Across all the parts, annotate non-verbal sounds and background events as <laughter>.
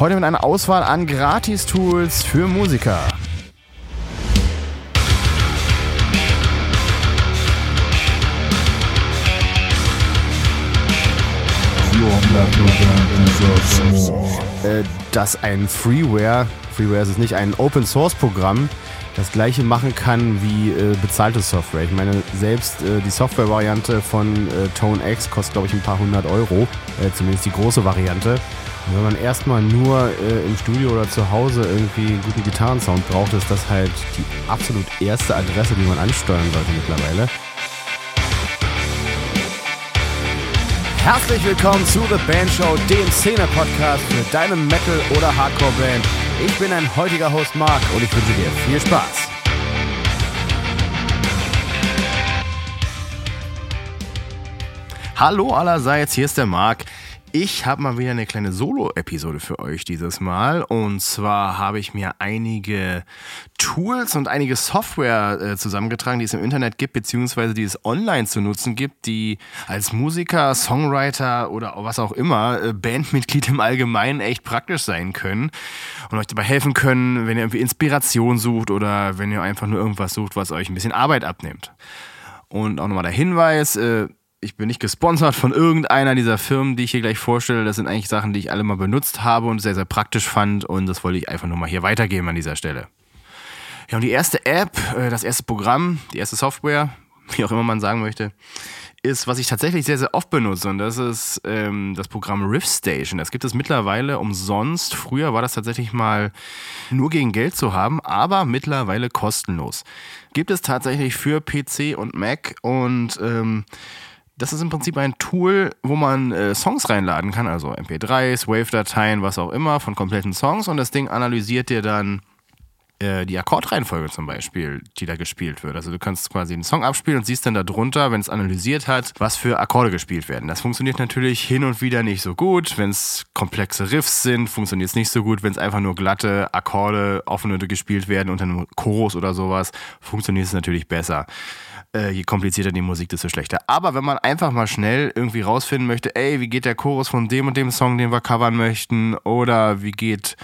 Heute mit einer Auswahl an Gratis-Tools für Musiker. Äh, dass ein Freeware, Freeware ist es nicht, ein Open Source Programm das gleiche machen kann wie äh, bezahlte Software. Ich meine, selbst äh, die Software-Variante von äh, Tone X kostet, glaube ich, ein paar hundert Euro, äh, zumindest die große Variante. Wenn man erstmal nur äh, im Studio oder zu Hause irgendwie einen guten Gitarrensound braucht, ist das halt die absolut erste Adresse, die man ansteuern sollte mittlerweile. Herzlich willkommen zu The Band Show, dem Szene-Podcast für deine Metal- oder Hardcore-Band. Ich bin ein heutiger Host Marc und ich wünsche dir viel Spaß. Hallo allerseits, hier ist der Marc. Ich habe mal wieder eine kleine Solo-Episode für euch dieses Mal. Und zwar habe ich mir einige Tools und einige Software äh, zusammengetragen, die es im Internet gibt, beziehungsweise die es online zu nutzen gibt, die als Musiker, Songwriter oder was auch immer, äh, Bandmitglied im Allgemeinen echt praktisch sein können und euch dabei helfen können, wenn ihr irgendwie Inspiration sucht oder wenn ihr einfach nur irgendwas sucht, was euch ein bisschen Arbeit abnimmt. Und auch nochmal der Hinweis, äh, ich bin nicht gesponsert von irgendeiner dieser Firmen, die ich hier gleich vorstelle. Das sind eigentlich Sachen, die ich alle mal benutzt habe und sehr, sehr praktisch fand. Und das wollte ich einfach nur mal hier weitergeben an dieser Stelle. Ja, und die erste App, äh, das erste Programm, die erste Software, <laughs> wie auch immer man sagen möchte, ist, was ich tatsächlich sehr, sehr oft benutze. Und das ist ähm, das Programm Riff Station. Das gibt es mittlerweile umsonst. Früher war das tatsächlich mal nur gegen Geld zu haben, aber mittlerweile kostenlos. Gibt es tatsächlich für PC und Mac und ähm, das ist im Prinzip ein Tool, wo man äh, Songs reinladen kann, also MP3s, Wave-Dateien, was auch immer, von kompletten Songs und das Ding analysiert dir dann äh, die Akkordreihenfolge zum Beispiel, die da gespielt wird. Also du kannst quasi einen Song abspielen und siehst dann darunter, wenn es analysiert hat, was für Akkorde gespielt werden. Das funktioniert natürlich hin und wieder nicht so gut. Wenn es komplexe Riffs sind, funktioniert es nicht so gut. Wenn es einfach nur glatte Akkorde, offene gespielt werden unter einem Chorus oder sowas, funktioniert es natürlich besser äh, je komplizierter die Musik, desto schlechter. Aber wenn man einfach mal schnell irgendwie rausfinden möchte, ey, wie geht der Chorus von dem und dem Song, den wir covern möchten, oder wie geht,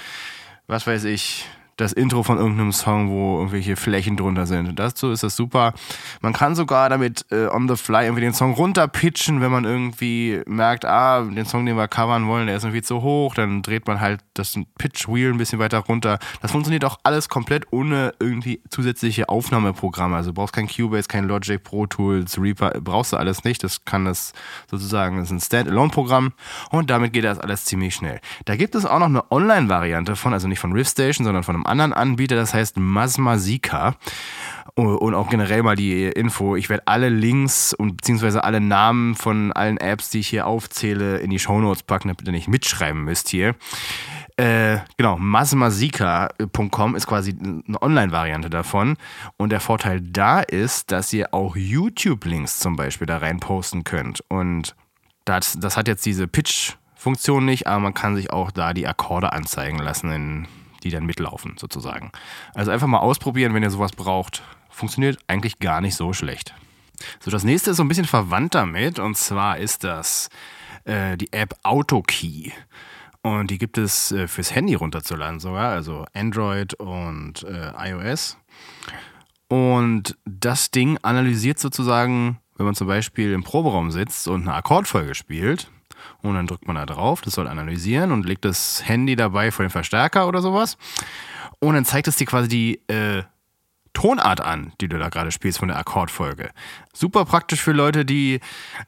was weiß ich, das Intro von irgendeinem Song, wo irgendwelche Flächen drunter sind. Dazu ist das super. Man kann sogar damit äh, on the fly irgendwie den Song runterpitchen, wenn man irgendwie merkt, ah, den Song, den wir covern wollen, der ist irgendwie zu hoch, dann dreht man halt das Pitch Wheel ein bisschen weiter runter. Das funktioniert auch alles komplett ohne irgendwie zusätzliche Aufnahmeprogramme. Also du brauchst kein Cubase, kein Logic, Pro Tools, Reaper, brauchst du alles nicht. Das kann das sozusagen, das ist ein Standalone-Programm und damit geht das alles ziemlich schnell. Da gibt es auch noch eine Online-Variante von, also nicht von Riffstation, sondern von einem anderen Anbieter, das heißt Masmasika. Und auch generell mal die Info. Ich werde alle Links und beziehungsweise alle Namen von allen Apps, die ich hier aufzähle, in die Shownotes packen, damit ihr nicht mitschreiben müsst hier. Äh, genau, masmasika.com ist quasi eine Online-Variante davon. Und der Vorteil da ist, dass ihr auch YouTube-Links zum Beispiel da rein posten könnt. Und das, das hat jetzt diese Pitch-Funktion nicht, aber man kann sich auch da die Akkorde anzeigen lassen in die dann mitlaufen, sozusagen. Also einfach mal ausprobieren, wenn ihr sowas braucht. Funktioniert eigentlich gar nicht so schlecht. So, das nächste ist so ein bisschen verwandt damit, und zwar ist das äh, die App AutoKey. Und die gibt es äh, fürs Handy runterzuladen sogar, also Android und äh, iOS. Und das Ding analysiert sozusagen, wenn man zum Beispiel im Proberaum sitzt und eine Akkordfolge spielt, und dann drückt man da drauf, das soll analysieren und legt das Handy dabei vor den Verstärker oder sowas. Und dann zeigt es dir quasi die äh, Tonart an, die du da gerade spielst von der Akkordfolge. Super praktisch für Leute, die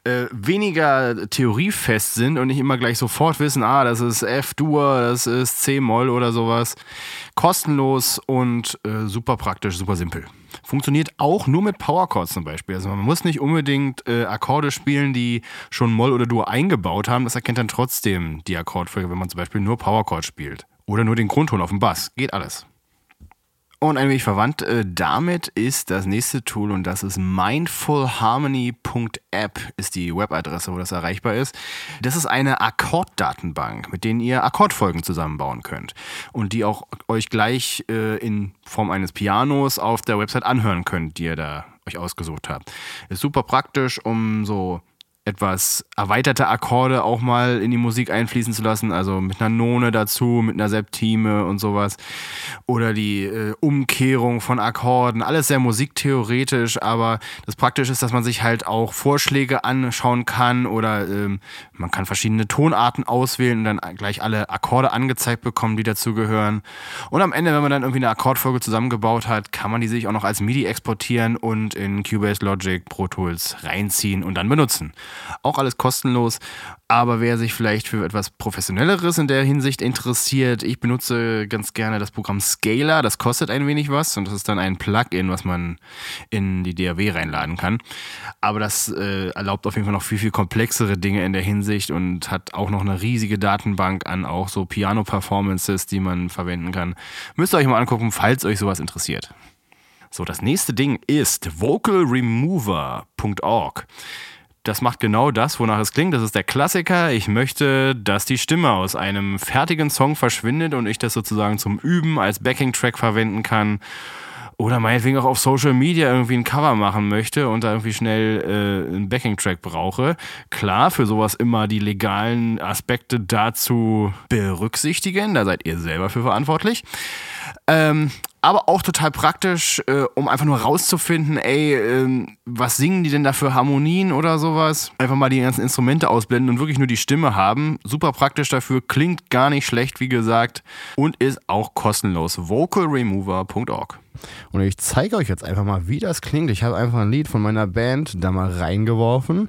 äh, weniger theoriefest sind und nicht immer gleich sofort wissen, ah, das ist F-Dur, das ist C-Moll oder sowas. Kostenlos und äh, super praktisch, super simpel. Funktioniert auch nur mit Powerchords zum Beispiel. Also man muss nicht unbedingt äh, Akkorde spielen, die schon Moll oder Dur eingebaut haben. Das erkennt dann trotzdem die Akkordfolge, wenn man zum Beispiel nur Powerchord spielt. Oder nur den Grundton auf dem Bass. Geht alles. Und ein wenig verwandt äh, damit ist das nächste Tool und das ist mindfulharmony.app ist die Webadresse, wo das erreichbar ist. Das ist eine Akkorddatenbank, mit denen ihr Akkordfolgen zusammenbauen könnt und die auch euch gleich äh, in Form eines Pianos auf der Website anhören könnt, die ihr da euch ausgesucht habt. Ist super praktisch, um so etwas erweiterte Akkorde auch mal in die Musik einfließen zu lassen, also mit einer None dazu, mit einer Septime und sowas. Oder die äh, Umkehrung von Akkorden, alles sehr musiktheoretisch, aber das Praktische ist, dass man sich halt auch Vorschläge anschauen kann oder ähm, man kann verschiedene Tonarten auswählen und dann gleich alle Akkorde angezeigt bekommen, die dazugehören. Und am Ende, wenn man dann irgendwie eine Akkordfolge zusammengebaut hat, kann man die sich auch noch als MIDI exportieren und in Cubase Logic Pro Tools reinziehen und dann benutzen. Auch alles kostenlos. Aber wer sich vielleicht für etwas Professionelleres in der Hinsicht interessiert, ich benutze ganz gerne das Programm Scalar. Das kostet ein wenig was und das ist dann ein Plugin, was man in die DAW reinladen kann. Aber das äh, erlaubt auf jeden Fall noch viel, viel komplexere Dinge in der Hinsicht und hat auch noch eine riesige Datenbank an auch so Piano-Performances, die man verwenden kann. Müsst ihr euch mal angucken, falls euch sowas interessiert. So, das nächste Ding ist vocalremover.org das macht genau das, wonach es klingt. Das ist der Klassiker. Ich möchte, dass die Stimme aus einem fertigen Song verschwindet und ich das sozusagen zum Üben als Backing-Track verwenden kann. Oder meinetwegen auch auf Social Media irgendwie ein Cover machen möchte und da irgendwie schnell äh, einen Backing-Track brauche. Klar, für sowas immer die legalen Aspekte dazu berücksichtigen. Da seid ihr selber für verantwortlich. Ähm, aber auch total praktisch, äh, um einfach nur rauszufinden, ey, äh, was singen die denn da für Harmonien oder sowas? Einfach mal die ganzen Instrumente ausblenden und wirklich nur die Stimme haben. Super praktisch dafür, klingt gar nicht schlecht, wie gesagt, und ist auch kostenlos. vocalremover.org. Und ich zeige euch jetzt einfach mal, wie das klingt. Ich habe einfach ein Lied von meiner Band da mal reingeworfen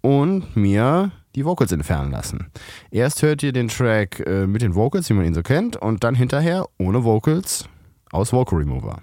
und mir die Vocals entfernen lassen. Erst hört ihr den Track äh, mit den Vocals, wie man ihn so kennt, und dann hinterher ohne Vocals aus Vocal Remover.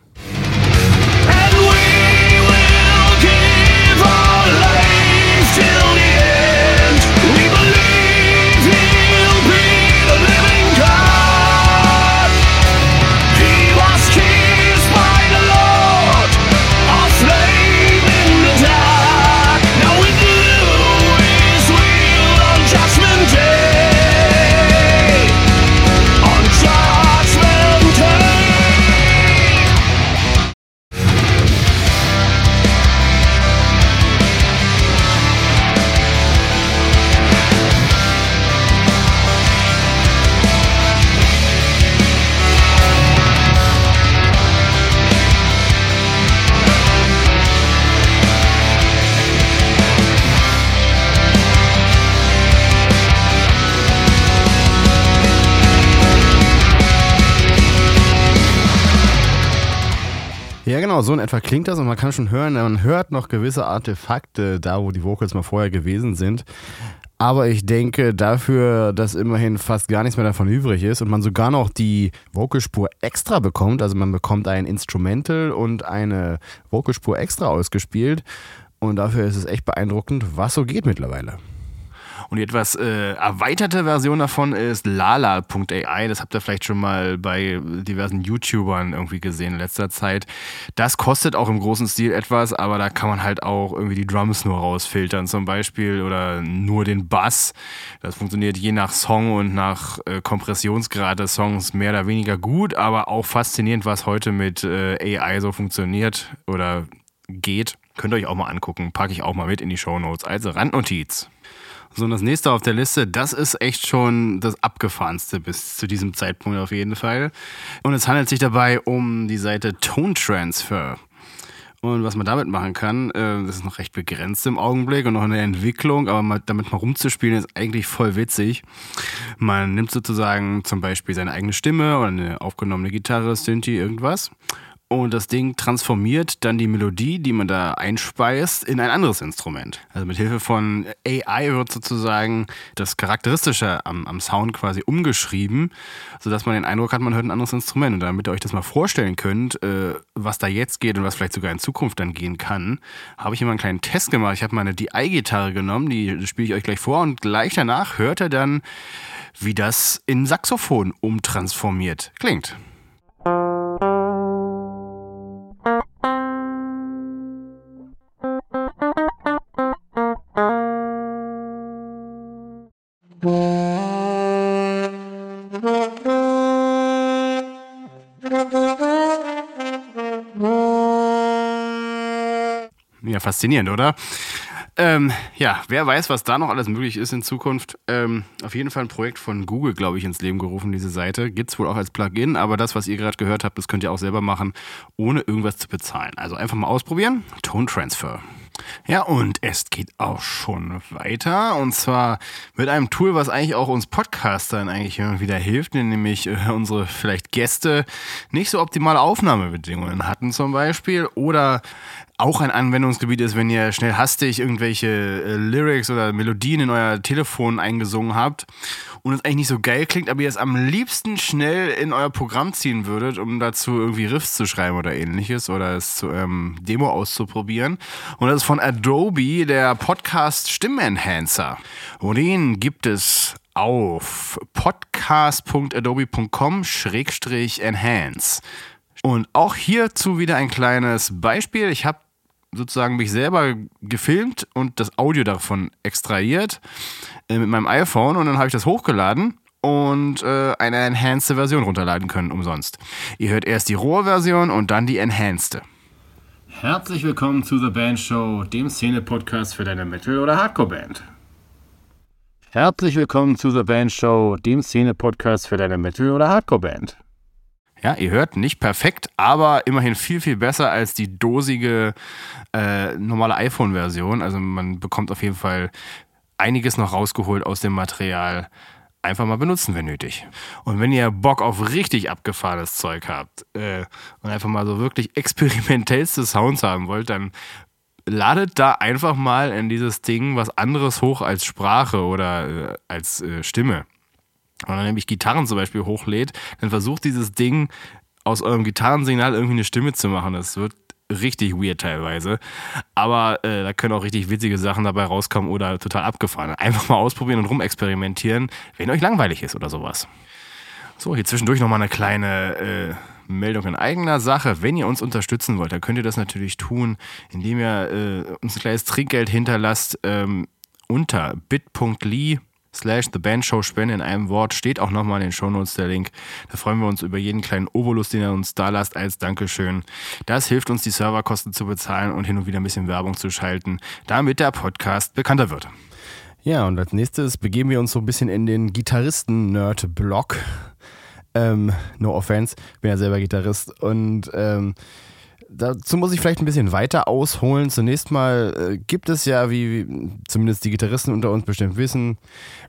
Genau, so in etwa klingt das und man kann schon hören, man hört noch gewisse Artefakte da, wo die Vocals mal vorher gewesen sind. Aber ich denke dafür, dass immerhin fast gar nichts mehr davon übrig ist und man sogar noch die Vocalspur extra bekommt, also man bekommt ein Instrumental und eine Vocalspur extra ausgespielt und dafür ist es echt beeindruckend, was so geht mittlerweile. Und die etwas äh, erweiterte Version davon ist lala.ai. Das habt ihr vielleicht schon mal bei diversen YouTubern irgendwie gesehen in letzter Zeit. Das kostet auch im großen Stil etwas, aber da kann man halt auch irgendwie die Drums nur rausfiltern zum Beispiel oder nur den Bass. Das funktioniert je nach Song und nach äh, Kompressionsgrad des Songs mehr oder weniger gut, aber auch faszinierend, was heute mit äh, AI so funktioniert oder geht. Könnt ihr euch auch mal angucken. Packe ich auch mal mit in die Show Notes. Also Randnotiz. So, und das nächste auf der Liste, das ist echt schon das abgefahrenste bis zu diesem Zeitpunkt auf jeden Fall. Und es handelt sich dabei um die Seite Tone Transfer. Und was man damit machen kann, äh, das ist noch recht begrenzt im Augenblick und noch in der Entwicklung, aber damit mal rumzuspielen ist eigentlich voll witzig. Man nimmt sozusagen zum Beispiel seine eigene Stimme oder eine aufgenommene Gitarre, Synthi, irgendwas und das Ding transformiert dann die Melodie, die man da einspeist, in ein anderes Instrument. Also mit Hilfe von AI wird sozusagen das Charakteristische am, am Sound quasi umgeschrieben, sodass man den Eindruck hat, man hört ein anderes Instrument. Und damit ihr euch das mal vorstellen könnt, äh, was da jetzt geht und was vielleicht sogar in Zukunft dann gehen kann, habe ich immer einen kleinen Test gemacht. Ich habe meine DI-Gitarre genommen, die spiele ich euch gleich vor und gleich danach hört er dann, wie das in Saxophon umtransformiert klingt. Faszinierend, oder? Ähm, ja, wer weiß, was da noch alles möglich ist in Zukunft. Ähm, auf jeden Fall ein Projekt von Google, glaube ich, ins Leben gerufen, diese Seite. Gibt es wohl auch als Plugin, aber das, was ihr gerade gehört habt, das könnt ihr auch selber machen, ohne irgendwas zu bezahlen. Also einfach mal ausprobieren. Tone Transfer. Ja, und es geht auch schon weiter. Und zwar mit einem Tool, was eigentlich auch uns Podcastern eigentlich immer wieder hilft, nämlich äh, unsere vielleicht Gäste nicht so optimale Aufnahmebedingungen hatten zum Beispiel oder auch ein Anwendungsgebiet ist, wenn ihr schnell hastig irgendwelche äh, Lyrics oder Melodien in euer Telefon eingesungen habt und es eigentlich nicht so geil klingt, aber ihr es am liebsten schnell in euer Programm ziehen würdet, um dazu irgendwie Riffs zu schreiben oder ähnliches oder es zu ähm, Demo auszuprobieren. Und das ist von Adobe, der Podcast Stimmenhancer. Und den gibt es auf podcast.adobe.com-enhance. Und auch hierzu wieder ein kleines Beispiel. Ich habe sozusagen mich selber gefilmt und das Audio davon extrahiert äh, mit meinem iPhone und dann habe ich das hochgeladen und äh, eine enhanced Version runterladen können umsonst. Ihr hört erst die rohe Version und dann die enhanced. Herzlich willkommen zu The Band Show, dem Szene-Podcast für deine Metal- oder Hardcore-Band. Herzlich willkommen zu The Band Show, dem Szene-Podcast für deine Metal- oder Hardcore-Band. Ja, ihr hört nicht perfekt, aber immerhin viel, viel besser als die dosige äh, normale iPhone-Version. Also man bekommt auf jeden Fall einiges noch rausgeholt aus dem Material. Einfach mal benutzen, wenn nötig. Und wenn ihr Bock auf richtig abgefahrenes Zeug habt äh, und einfach mal so wirklich experimentellste Sounds haben wollt, dann ladet da einfach mal in dieses Ding was anderes hoch als Sprache oder äh, als äh, Stimme wenn man nämlich Gitarren zum Beispiel hochlädt, dann versucht dieses Ding aus eurem Gitarrensignal irgendwie eine Stimme zu machen. Das wird richtig weird teilweise. Aber äh, da können auch richtig witzige Sachen dabei rauskommen oder total abgefahren. Einfach mal ausprobieren und rumexperimentieren, wenn euch langweilig ist oder sowas. So, hier zwischendurch nochmal eine kleine äh, Meldung in eigener Sache. Wenn ihr uns unterstützen wollt, dann könnt ihr das natürlich tun, indem ihr äh, uns ein kleines Trinkgeld hinterlasst ähm, unter bit.ly slash The Band Show Spende in einem Wort steht auch nochmal in den Shownotes der Link. Da freuen wir uns über jeden kleinen Obolus, den ihr uns da lasst als Dankeschön. Das hilft uns, die Serverkosten zu bezahlen und hin und wieder ein bisschen Werbung zu schalten, damit der Podcast bekannter wird. Ja, und als nächstes begeben wir uns so ein bisschen in den Gitarristen-Nerd-Block. Ähm, no offense, bin ja selber Gitarrist und ähm, dazu muss ich vielleicht ein bisschen weiter ausholen. Zunächst mal äh, gibt es ja, wie, wie, zumindest die Gitarristen unter uns bestimmt wissen,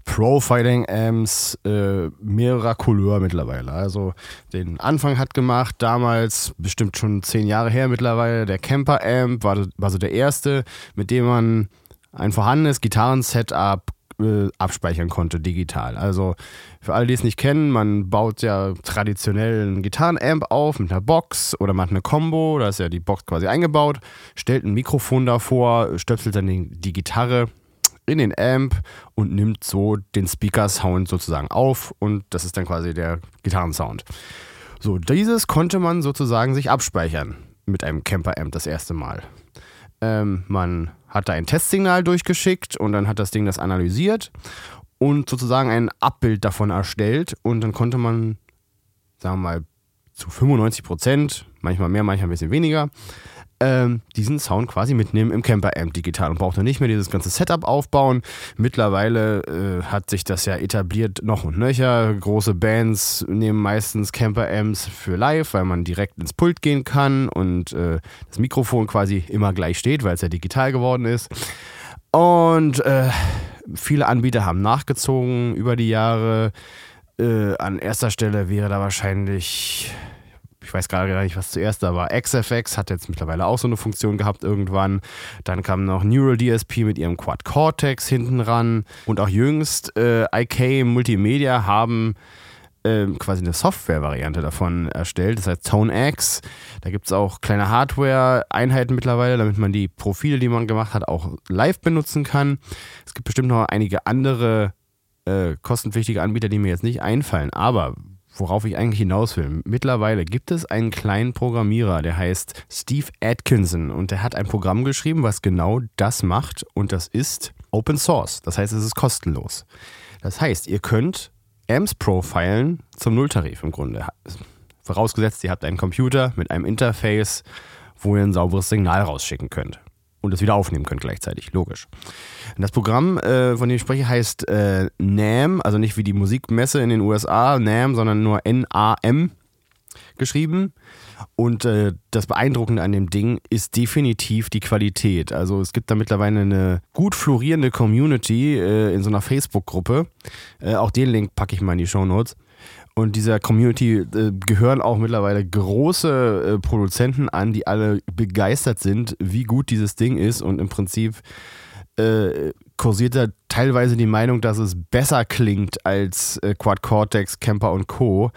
Profiling-Amps äh, mehrerer Couleur mittlerweile. Also den Anfang hat gemacht, damals bestimmt schon zehn Jahre her mittlerweile, der Camper-Amp war, war so der erste, mit dem man ein vorhandenes Gitarren-Setup äh, abspeichern konnte digital. Also für alle, die es nicht kennen, man baut ja traditionell einen Gitarrenamp auf mit einer Box oder man hat eine Combo, da ist ja die Box quasi eingebaut, stellt ein Mikrofon davor, stöpselt dann die Gitarre in den Amp und nimmt so den Speaker-Sound sozusagen auf und das ist dann quasi der Gitarrensound. So, dieses konnte man sozusagen sich abspeichern mit einem Camper-Amp das erste Mal. Ähm, man hat da ein Testsignal durchgeschickt und dann hat das Ding das analysiert und sozusagen ein Abbild davon erstellt und dann konnte man, sagen wir mal, zu 95 Prozent, manchmal mehr, manchmal ein bisschen weniger, ähm, diesen Sound quasi mitnehmen im Camper-Amp digital und brauchte nicht mehr dieses ganze Setup aufbauen. Mittlerweile äh, hat sich das ja etabliert noch und nöcher. Große Bands nehmen meistens Camper-Amps für live, weil man direkt ins Pult gehen kann und äh, das Mikrofon quasi immer gleich steht, weil es ja digital geworden ist. Und äh, viele Anbieter haben nachgezogen über die Jahre. Äh, an erster Stelle wäre da wahrscheinlich ich weiß gerade gar nicht, was zuerst da war. XFX hat jetzt mittlerweile auch so eine Funktion gehabt irgendwann. Dann kam noch Neural DSP mit ihrem Quad Cortex hinten ran. Und auch jüngst äh, IK Multimedia haben äh, quasi eine Software-Variante davon erstellt. Das heißt Tone X. Da gibt es auch kleine Hardware-Einheiten mittlerweile, damit man die Profile, die man gemacht hat, auch live benutzen kann. Es gibt bestimmt noch einige andere äh, kostenpflichtige Anbieter, die mir jetzt nicht einfallen. Aber worauf ich eigentlich hinaus will. Mittlerweile gibt es einen kleinen Programmierer, der heißt Steve Atkinson und der hat ein Programm geschrieben, was genau das macht und das ist Open Source. Das heißt, es ist kostenlos. Das heißt, ihr könnt Amps profilen zum Nulltarif im Grunde. Vorausgesetzt, ihr habt einen Computer mit einem Interface, wo ihr ein sauberes Signal rausschicken könnt. Und das wieder aufnehmen könnt gleichzeitig, logisch. Und das Programm, äh, von dem ich spreche, heißt äh, NAM, also nicht wie die Musikmesse in den USA, NAM, sondern nur N-A-M geschrieben. Und äh, das Beeindruckende an dem Ding ist definitiv die Qualität. Also es gibt da mittlerweile eine gut florierende Community äh, in so einer Facebook-Gruppe. Äh, auch den Link packe ich mal in die Show Notes. Und dieser Community äh, gehören auch mittlerweile große äh, Produzenten an, die alle begeistert sind, wie gut dieses Ding ist. Und im Prinzip äh, kursiert da teilweise die Meinung, dass es besser klingt als äh, Quad Cortex, Camper und Co.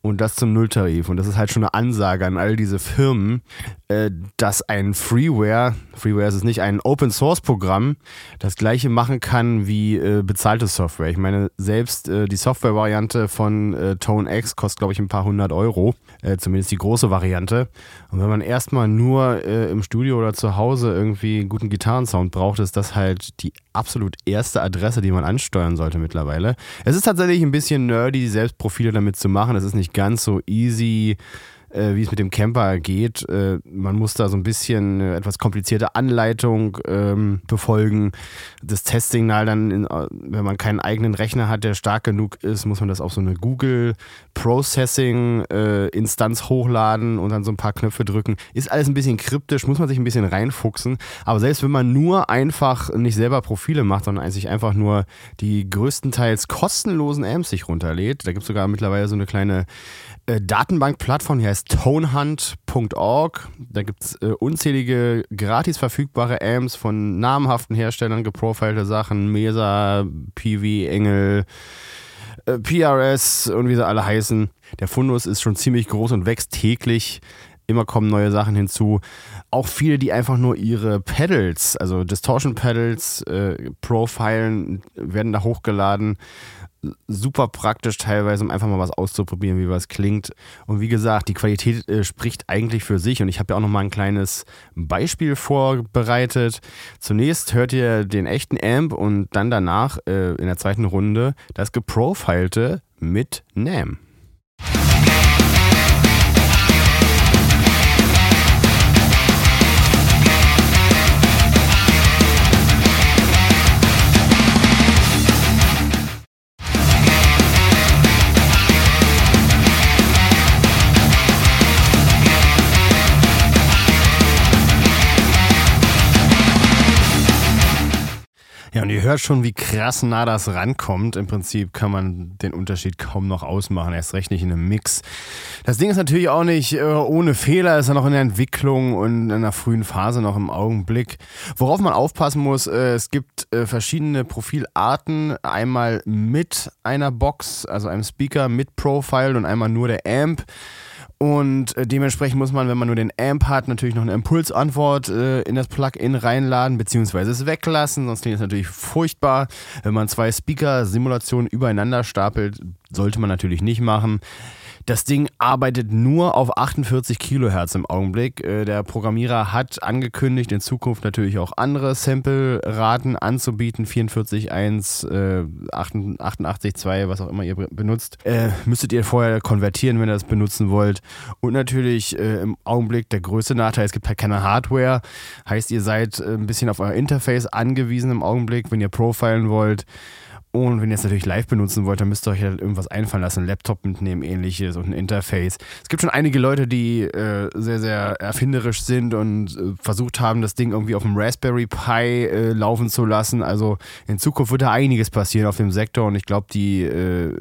Und das zum Nulltarif. Und das ist halt schon eine Ansage an all diese Firmen, äh, dass ein Freeware, Freeware ist es nicht, ein Open Source Programm, das gleiche machen kann wie äh, bezahlte Software. Ich meine, selbst äh, die Software-Variante von äh, Tone X kostet, glaube ich, ein paar hundert Euro. Äh, zumindest die große Variante. Und wenn man erstmal nur äh, im Studio oder zu Hause irgendwie einen guten Gitarrensound braucht, ist das halt die absolut erste Adresse, die man ansteuern sollte mittlerweile. Es ist tatsächlich ein bisschen nerdy, selbst Profile damit zu machen. Es ist nicht ganz so easy äh, wie es mit dem Camper geht. Äh, man muss da so ein bisschen eine etwas komplizierte Anleitung ähm, befolgen. Das Testsignal dann, in, äh, wenn man keinen eigenen Rechner hat, der stark genug ist, muss man das auf so eine Google Processing äh, Instanz hochladen und dann so ein paar Knöpfe drücken. Ist alles ein bisschen kryptisch, muss man sich ein bisschen reinfuchsen. Aber selbst wenn man nur einfach nicht selber Profile macht, sondern sich einfach nur die größtenteils kostenlosen Amps sich runterlädt, da gibt es sogar mittlerweile so eine kleine äh, Datenbankplattform, die heißt tonehunt.org. Da gibt es äh, unzählige gratis verfügbare Amps von namhaften Herstellern, geprofilte Sachen, Mesa, PV, Engel, äh, PRS und wie sie alle heißen. Der Fundus ist schon ziemlich groß und wächst täglich. Immer kommen neue Sachen hinzu. Auch viele, die einfach nur ihre Pedals, also Distortion Pedals, äh, profilen, werden da hochgeladen super praktisch teilweise, um einfach mal was auszuprobieren, wie was klingt. Und wie gesagt, die Qualität äh, spricht eigentlich für sich. Und ich habe ja auch noch mal ein kleines Beispiel vorbereitet. Zunächst hört ihr den echten Amp und dann danach äh, in der zweiten Runde das geprofilte mit NAM. Ihr hört schon, wie krass nah das rankommt. Im Prinzip kann man den Unterschied kaum noch ausmachen, erst recht nicht in einem Mix. Das Ding ist natürlich auch nicht äh, ohne Fehler, ist ja noch in der Entwicklung und in einer frühen Phase noch im Augenblick. Worauf man aufpassen muss, äh, es gibt äh, verschiedene Profilarten. Einmal mit einer Box, also einem Speaker mit Profile und einmal nur der Amp. Und äh, dementsprechend muss man, wenn man nur den Amp hat, natürlich noch eine Impulsantwort äh, in das Plugin reinladen, beziehungsweise es weglassen, sonst klingt es natürlich furchtbar. Wenn man zwei Speaker-Simulationen übereinander stapelt, sollte man natürlich nicht machen. Das Ding arbeitet nur auf 48 Kilohertz im Augenblick. Äh, der Programmierer hat angekündigt, in Zukunft natürlich auch andere Sample-Raten anzubieten. 44.1, äh, 88.2, was auch immer ihr benutzt. Äh, müsstet ihr vorher konvertieren, wenn ihr das benutzen wollt. Und natürlich äh, im Augenblick der größte Nachteil, es gibt halt keine Hardware. Heißt, ihr seid äh, ein bisschen auf euer Interface angewiesen im Augenblick, wenn ihr profilen wollt. Und wenn ihr es natürlich live benutzen wollt, dann müsst ihr euch halt irgendwas einfallen lassen, einen Laptop mitnehmen, ähnliches und ein Interface. Es gibt schon einige Leute, die äh, sehr, sehr erfinderisch sind und äh, versucht haben, das Ding irgendwie auf dem Raspberry Pi äh, laufen zu lassen. Also in Zukunft wird da einiges passieren auf dem Sektor und ich glaube, die äh,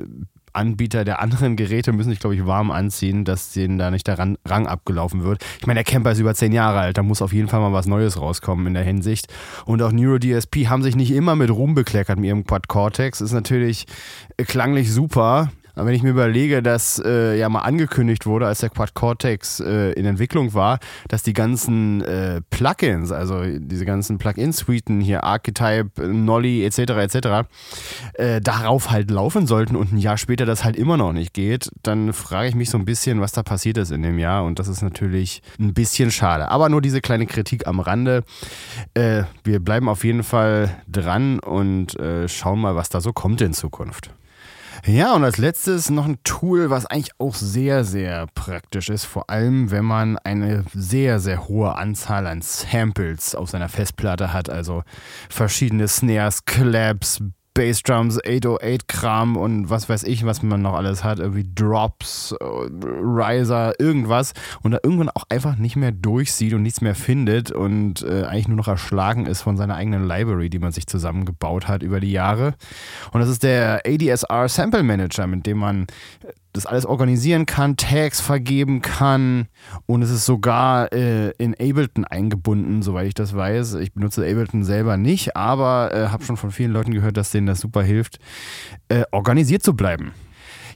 Anbieter der anderen Geräte müssen sich, glaube ich, warm anziehen, dass denen da nicht der Rang abgelaufen wird. Ich meine, der Camper ist über zehn Jahre alt, da muss auf jeden Fall mal was Neues rauskommen in der Hinsicht. Und auch NeuroDSP haben sich nicht immer mit Ruhm bekleckert mit ihrem Quad Cortex. Ist natürlich klanglich super, aber wenn ich mir überlege, dass äh, ja mal angekündigt wurde, als der Quad Cortex äh, in Entwicklung war, dass die ganzen äh, Plugins, also diese ganzen Plugin-Suiten hier, Archetype, Nolly etc. etc., äh, darauf halt laufen sollten und ein Jahr später das halt immer noch nicht geht, dann frage ich mich so ein bisschen, was da passiert ist in dem Jahr und das ist natürlich ein bisschen schade. Aber nur diese kleine Kritik am Rande. Äh, wir bleiben auf jeden Fall dran und äh, schauen mal, was da so kommt in Zukunft. Ja, und als letztes noch ein Tool, was eigentlich auch sehr, sehr praktisch ist, vor allem wenn man eine sehr, sehr hohe Anzahl an Samples auf seiner Festplatte hat, also verschiedene Snares, Claps, Bassdrums, 808-Kram und was weiß ich, was man noch alles hat, irgendwie Drops, äh, Riser, irgendwas und da irgendwann auch einfach nicht mehr durchsieht und nichts mehr findet und äh, eigentlich nur noch erschlagen ist von seiner eigenen Library, die man sich zusammengebaut hat über die Jahre. Und das ist der ADSR Sample Manager, mit dem man das alles organisieren kann, Tags vergeben kann und es ist sogar äh, in Ableton eingebunden, soweit ich das weiß. Ich benutze Ableton selber nicht, aber äh, habe schon von vielen Leuten gehört, dass denen das super hilft, äh, organisiert zu bleiben.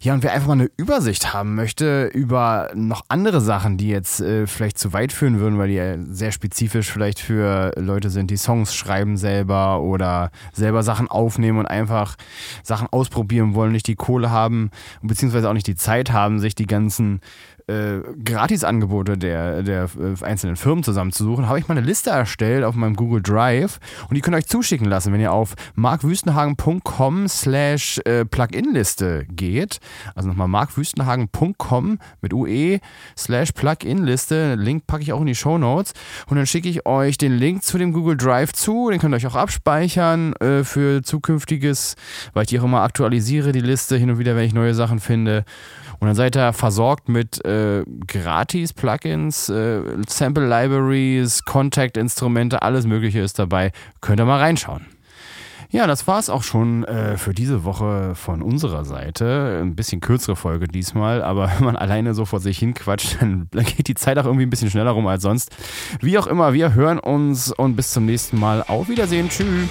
Ja, und wer einfach mal eine Übersicht haben möchte über noch andere Sachen, die jetzt äh, vielleicht zu weit führen würden, weil die ja sehr spezifisch vielleicht für Leute sind, die Songs schreiben selber oder selber Sachen aufnehmen und einfach Sachen ausprobieren wollen, nicht die Kohle haben, beziehungsweise auch nicht die Zeit haben, sich die ganzen äh, Gratisangebote der, der äh, einzelnen Firmen zusammenzusuchen, habe ich mal eine Liste erstellt auf meinem Google Drive und die könnt ihr euch zuschicken lassen, wenn ihr auf markwüstenhagen.com slash äh, Plugin-Liste geht. Also nochmal markwüstenhagen.com mit UE slash Plugin-Liste. Link packe ich auch in die Show Notes und dann schicke ich euch den Link zu dem Google Drive zu. Den könnt ihr euch auch abspeichern äh, für zukünftiges, weil ich die auch immer aktualisiere, die Liste hin und wieder, wenn ich neue Sachen finde. Und dann seid ihr versorgt mit äh, Gratis-Plugins, äh, Sample-Libraries, Contact-Instrumente, alles Mögliche ist dabei. Könnt ihr mal reinschauen. Ja, das war es auch schon äh, für diese Woche von unserer Seite. Ein bisschen kürzere Folge diesmal, aber <laughs> wenn man alleine so vor sich hin quatscht, dann <laughs> geht die Zeit auch irgendwie ein bisschen schneller rum als sonst. Wie auch immer, wir hören uns und bis zum nächsten Mal. Auf Wiedersehen. Tschüss.